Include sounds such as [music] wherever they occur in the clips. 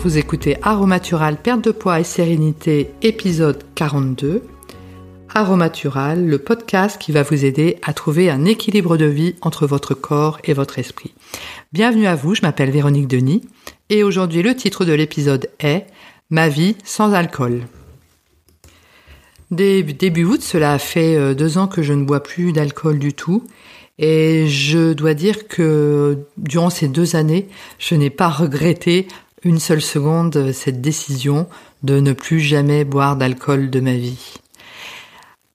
Vous écoutez Aromatural, perte de poids et sérénité, épisode 42. Aromatural, le podcast qui va vous aider à trouver un équilibre de vie entre votre corps et votre esprit. Bienvenue à vous, je m'appelle Véronique Denis et aujourd'hui le titre de l'épisode est Ma vie sans alcool. Début août, cela fait euh, deux ans que je ne bois plus d'alcool du tout et je dois dire que durant ces deux années, je n'ai pas regretté une seule seconde cette décision de ne plus jamais boire d'alcool de ma vie.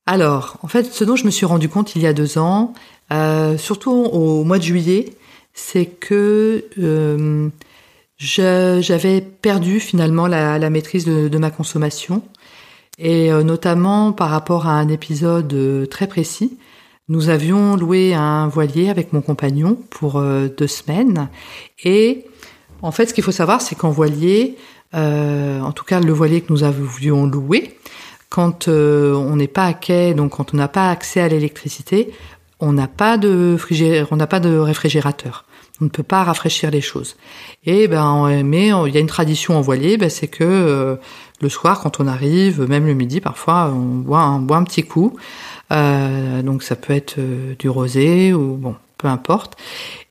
Alors, en fait, ce dont je me suis rendu compte il y a deux ans, euh, surtout au mois de juillet, c'est que euh, j'avais perdu finalement la, maîtrise de, ma consommation, et euh, notamment par rapport à un épisode très précis nous avions loué un voilier avec mon compagnon pour euh, deux semaines. Et en fait, ce qu'il faut savoir, c'est qu'en voilier, euh, en tout cas le voilier que nous avions loué, quand euh, on n'est pas à quai, donc quand on n'a pas accès à l'électricité, on n'a pas de on n'a pas de réfrigérateur. On ne peut pas rafraîchir les choses. Et ben, mais il y a une tradition en voilier, ben, c'est que le soir, quand on arrive, même le midi, parfois, on boit on boit un petit coup. Euh, donc ça peut être euh, du rosé ou bon, importe.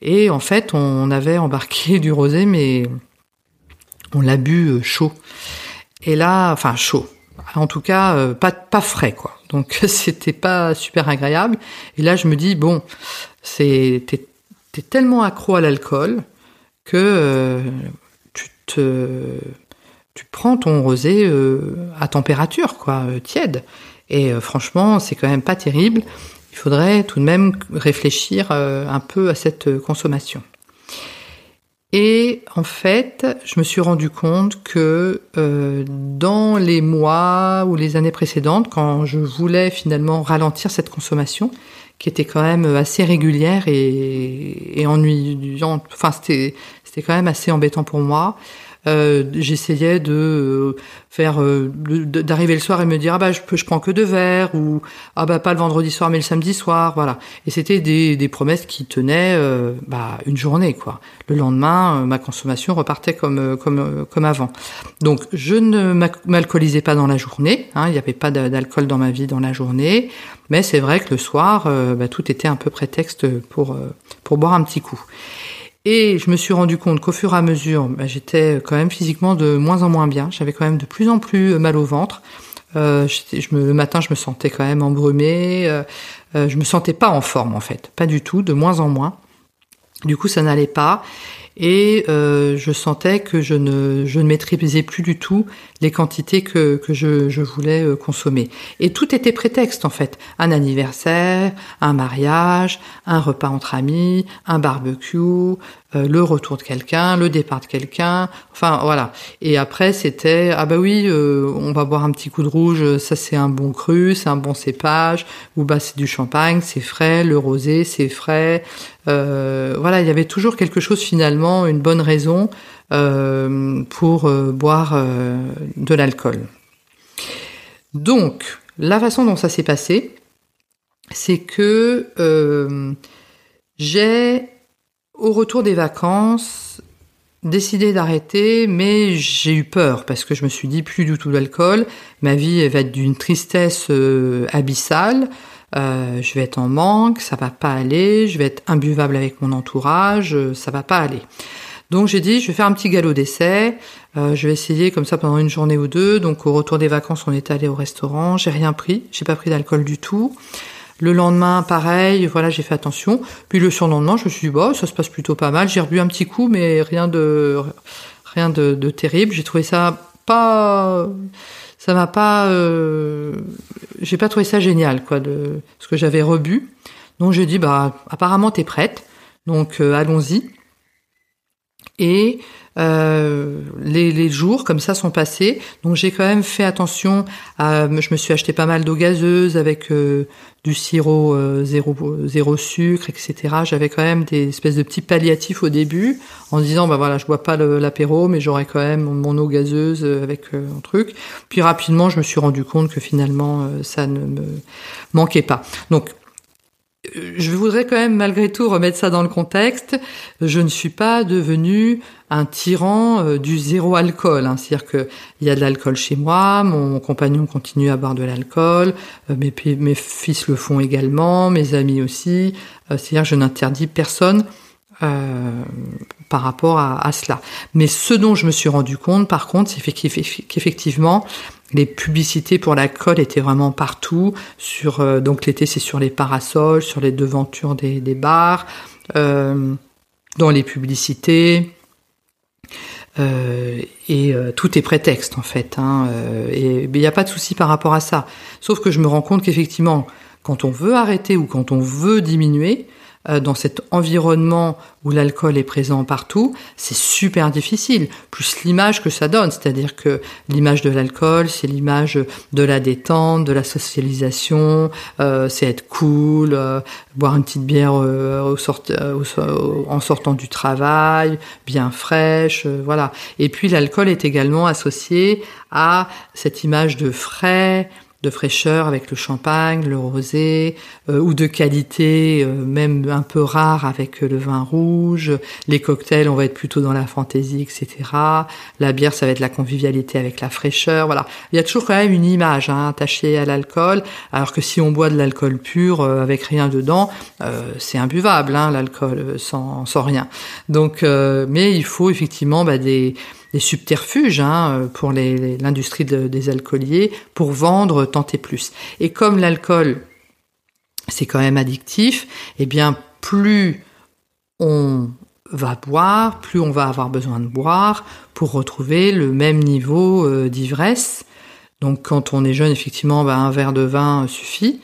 Et en fait, on avait embarqué [laughs] du rosé, mais on l'a bu euh, chaud. Et là, enfin chaud. En tout cas, pas pas frais quoi. Donc [laughs] c'était pas super agréable. Et là, je me dis bon, c'est t'es, tellement accro à l'alcool que tu te tu prends ton rosé à température quoi, tiède. Et euh, franchement, c'est quand même pas terrible. Il faudrait tout de même réfléchir euh, un peu à cette euh, consommation. Et en fait, je me suis rendu compte que dans les mois ou les années précédentes, quand je voulais finalement ralentir cette consommation, qui était quand même assez régulière et, et ennuyante, enfin c'était quand même assez embêtant pour moi. Euh, j'essayais de euh, faire euh, d'arriver le soir et me dire ah bah je je prends que deux verres ou ah bah pas le vendredi soir mais le samedi soir voilà. Et c'était des, des promesses qui tenaient bah une journée quoi. Le lendemain ma consommation repartait comme comme comme avant. Donc je ne m'alcoolisais pas dans la journée hein, il n'y avait pas d'alcool dans ma vie dans la journée. Mais c'est vrai que le soir bah, tout était un peu prétexte pour pour boire un petit coup et je me suis rendu compte qu'au fur et à mesure, bah, j'étais quand même physiquement de moins en moins bien. J'avais quand même de plus en plus mal au ventre. Euh, je me, le matin, je me sentais quand même embrumée. Euh, euh, je me sentais pas en forme en fait, pas du tout, de moins en moins. Du coup, ça n'allait pas et euh, je sentais que je ne, je ne maîtrisais plus du tout les quantités que, que je, je voulais euh, consommer. Et tout était prétexte en fait. Un anniversaire, un mariage, un repas entre amis, un barbecue, euh, le retour de quelqu'un, le départ de quelqu'un, enfin voilà. Et après c'était ah bah oui, euh, on va boire un petit coup de rouge, ça c'est un bon cru, c'est un bon cépage, ou bah c'est du champagne, c'est frais, le rosé c'est frais. Euh, voilà, il y avait toujours quelque chose finalement, une bonne raison pour boire de l'alcool. Donc, la façon dont ça s'est passé, c'est que j'ai, au retour des vacances, décidé d'arrêter, mais j'ai eu peur parce que je me suis dit plus du tout d'alcool. Ma vie va être d'une tristesse abyssale. je vais être en manque, ça va pas aller. Je vais être imbuvable avec mon entourage, ça va pas aller. Donc j'ai dit, je vais faire un petit galop d'essai. Euh, je vais essayer comme ça pendant une journée ou deux. Donc au retour des vacances, on est allé au restaurant. J'ai rien pris. J'ai pas pris d'alcool du tout. Le lendemain, pareil. Voilà, j'ai fait attention. Puis le surlendemain, je me suis dit, bah, ça se passe plutôt pas mal. J'ai rebu un petit coup, mais rien de rien de, terrible. J'ai trouvé ça pas ça m'a pas euh, j'ai pas trouvé ça génial quoi de ce que j'avais rebu donc j'ai dit bah apparemment t'es prête donc euh, allons-y et euh, les, jours comme ça sont passés. Donc j'ai quand même fait attention. Je me suis acheté pas mal d'eau gazeuse avec euh, du sirop euh, zéro, zéro sucre, etc. J'avais quand même des espèces de petits palliatifs au début en disant bah voilà je bois pas l'apéro mais j'aurais quand même mon eau gazeuse avec un truc. Puis rapidement je me suis rendu compte que finalement ça ne me manquait pas. Donc je voudrais quand même malgré tout remettre ça dans le contexte. Je ne suis pas devenu un tyran euh, du zéro alcool. Hein. C'est-à-dire qu'il y a de l'alcool chez moi, mon compagnon continue à boire de l'alcool, euh, mes, mes, fils le font également, mes amis aussi. Euh, c'est-à-dire que je n'interdis personne par rapport à, à, cela. Mais ce dont je me suis rendu compte, par contre, c'est qu'effectivement, les publicités pour l'alcool étaient vraiment partout. Euh, donc l'été, c'est sur les parasols, sur les devantures des, bars, euh, dans les publicités. Euh, et tout est prétexte en fait. Hein, il n'y a pas de souci par rapport à ça. Sauf que je me rends compte qu'effectivement, quand on veut arrêter ou quand on veut diminuer, dans cet environnement où l'alcool est présent partout, c'est super difficile. Plus l'image que ça donne, c'est-à-dire que l'image de l'alcool, c'est l'image de la détente, de la socialisation, euh, c'est être cool, euh, boire une petite bière au sort, en sortant du travail, bien fraîche, voilà. Et puis l'alcool est également associé à cette image de frais, de fraîcheur avec le champagne, le rosé, euh, ou de qualité euh, même un peu rare avec le vin rouge. Les cocktails, on va être plutôt dans la fantaisie, etc. La bière, ça va être la convivialité avec la fraîcheur. Voilà, il y a toujours quand même une image hein, attachée à l'alcool, alors que si on boit de l'alcool pur euh, avec rien dedans, c'est imbuvable, hein, l'alcool sans, sans rien. Donc, mais il faut effectivement bah, des des subterfuges hein, pour l'industrie des alcooliers pour vendre tant et plus. Et comme l'alcool, c'est quand même addictif, eh bien plus on va boire, plus on va avoir besoin de boire pour retrouver le même niveau euh, d'ivresse. Donc quand on est jeune, effectivement, bah, un verre de vin suffit.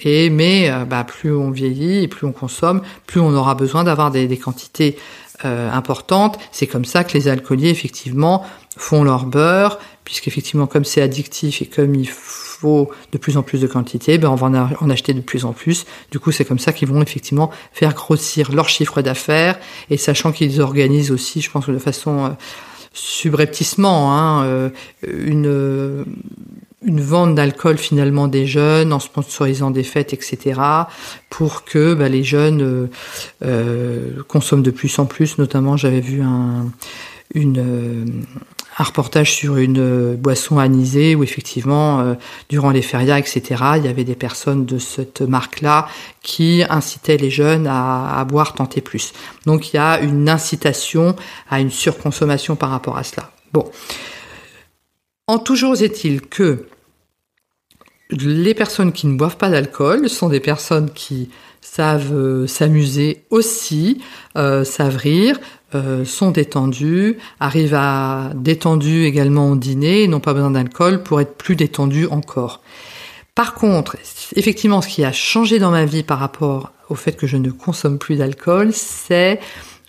et mais euh, bah, plus on vieillit et plus on consomme, plus on aura besoin d'avoir des, quantités euh, importante. C'est comme ça que les alcooliers, effectivement, font leur beurre, puisqu'effectivement, comme c'est addictif et comme il faut de plus en plus de quantité, ben on va en, acheter de plus en plus. Du coup, c'est comme ça qu'ils vont effectivement faire grossir leur chiffre d'affaires, et sachant qu'ils organisent aussi, je pense, de façon euh, subrepticement, hein, euh, une une vente d'alcool finalement des jeunes en sponsorisant des fêtes, etc., pour que bah, les jeunes euh, euh, consomment de plus en plus. Notamment, j'avais vu un, une, euh, un reportage sur une boisson anisée où effectivement, durant les férias, etc., il y avait des personnes de cette marque-là qui incitaient les jeunes à, boire tant et plus. Donc il y a une incitation à une surconsommation par rapport à cela. Bon. En toujours est-il que les personnes qui ne boivent pas d'alcool sont des personnes qui savent euh, s'amuser aussi, euh, savent rire, euh, sont détendues, arrivent à détendues également au dîner, n'ont pas besoin d'alcool pour être plus détendues encore. Par contre, effectivement, ce qui a changé dans ma vie par rapport au fait que je ne consomme plus d'alcool, c'est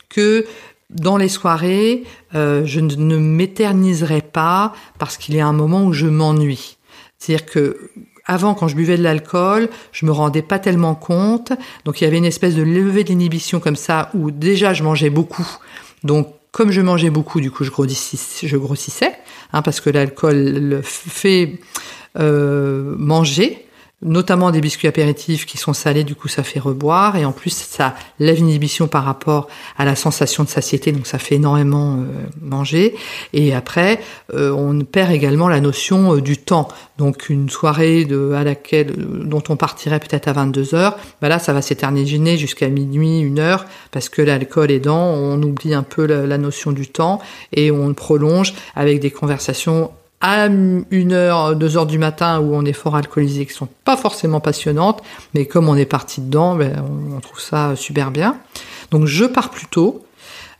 que dans les soirées, je ne m'éterniserai pas parce qu'il y a un moment où je m'ennuie. C'est-à-dire que avant, quand je buvais de l'alcool, je me rendais pas tellement compte. Donc, il y avait une espèce de levée d'inhibition comme ça, où déjà je mangeais beaucoup. Donc, comme je mangeais beaucoup, du coup, je grossissais, hein, parce que l'alcool fait euh, manger notamment des biscuits apéritifs qui sont salés, du coup ça fait reboire, et en plus ça lève l'inhibition par rapport à la sensation de satiété, donc ça fait énormément euh, manger. Et après, euh, on perd également la notion euh, du temps. Donc une soirée de, à laquelle dont on partirait peut-être à 22 heures, bah là ça va s'éterniser jusqu'à minuit, une heure, parce que l'alcool aidant, on oublie un peu la, la notion du temps et on prolonge avec des conversations à une heure, deux heures du matin où on est fort alcoolisé, qui sont pas forcément passionnantes, mais comme on est parti dedans, ben, on trouve ça super bien. Donc je pars plus tôt.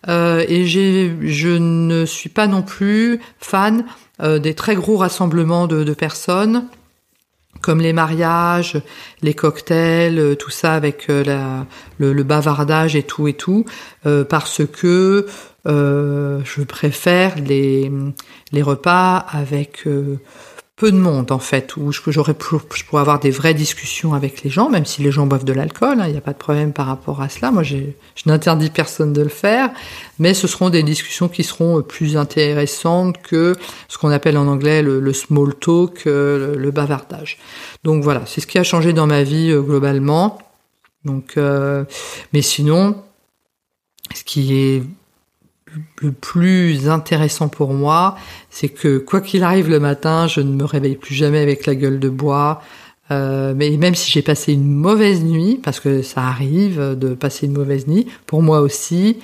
Euh, et je ne suis pas non plus fan euh, des très gros rassemblements de, personnes, comme les mariages, les cocktails, euh, tout ça avec la, le, bavardage et tout et tout, parce que euh, je préfère les, les repas avec euh, peu de monde en fait, où j'aurais je pourrais avoir des vraies discussions avec les gens, même si les gens boivent de l'alcool, hein, il n'y a pas de problème par rapport à cela. Moi, je n'interdis personne de le faire, mais ce seront des discussions qui seront plus intéressantes que ce qu'on appelle en anglais le, small talk, euh, le, bavardage. Donc voilà, c'est ce qui a changé dans ma vie globalement. Donc, euh, mais sinon, ce qui est le plus intéressant pour moi, c'est que quoi qu'il arrive le matin, je ne me réveille plus jamais avec la gueule de bois. Euh, mais même si j'ai passé une mauvaise nuit, parce que ça arrive de passer une mauvaise nuit, pour moi aussi,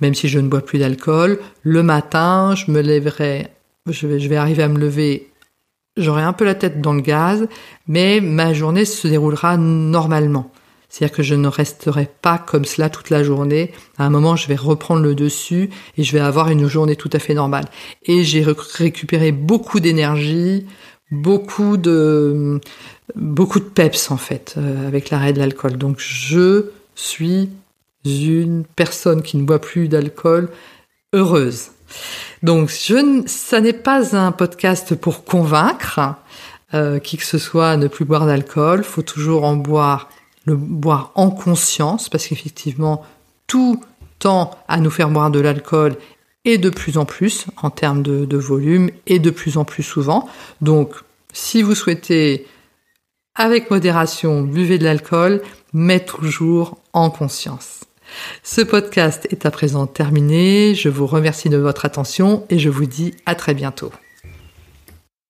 même si je ne bois plus d'alcool, le matin, je me lèverai, je vais, je vais arriver à me lever, j'aurai un peu la tête dans le gaz, mais ma journée se déroulera normalement. C'est-à-dire que je ne resterai pas comme cela toute la journée. À un moment, je vais reprendre le dessus et je vais avoir une journée tout à fait normale. Et j'ai récupéré beaucoup d'énergie, beaucoup de beaucoup de peps en fait euh, avec l'arrêt de l'alcool. Donc je suis une personne qui ne boit plus d'alcool heureuse. Donc je ça n'est pas un podcast pour convaincre euh, qui que ce soit à ne plus boire d'alcool. Faut toujours en boire boire en conscience, parce qu'effectivement, tout tend à nous faire boire de l'alcool et de plus en plus en termes de, volume et de plus en plus souvent. Donc, si vous souhaitez, avec modération, buvez de l'alcool, mais toujours en conscience. Ce podcast est à présent terminé. Je vous remercie de votre attention et je vous dis à très bientôt.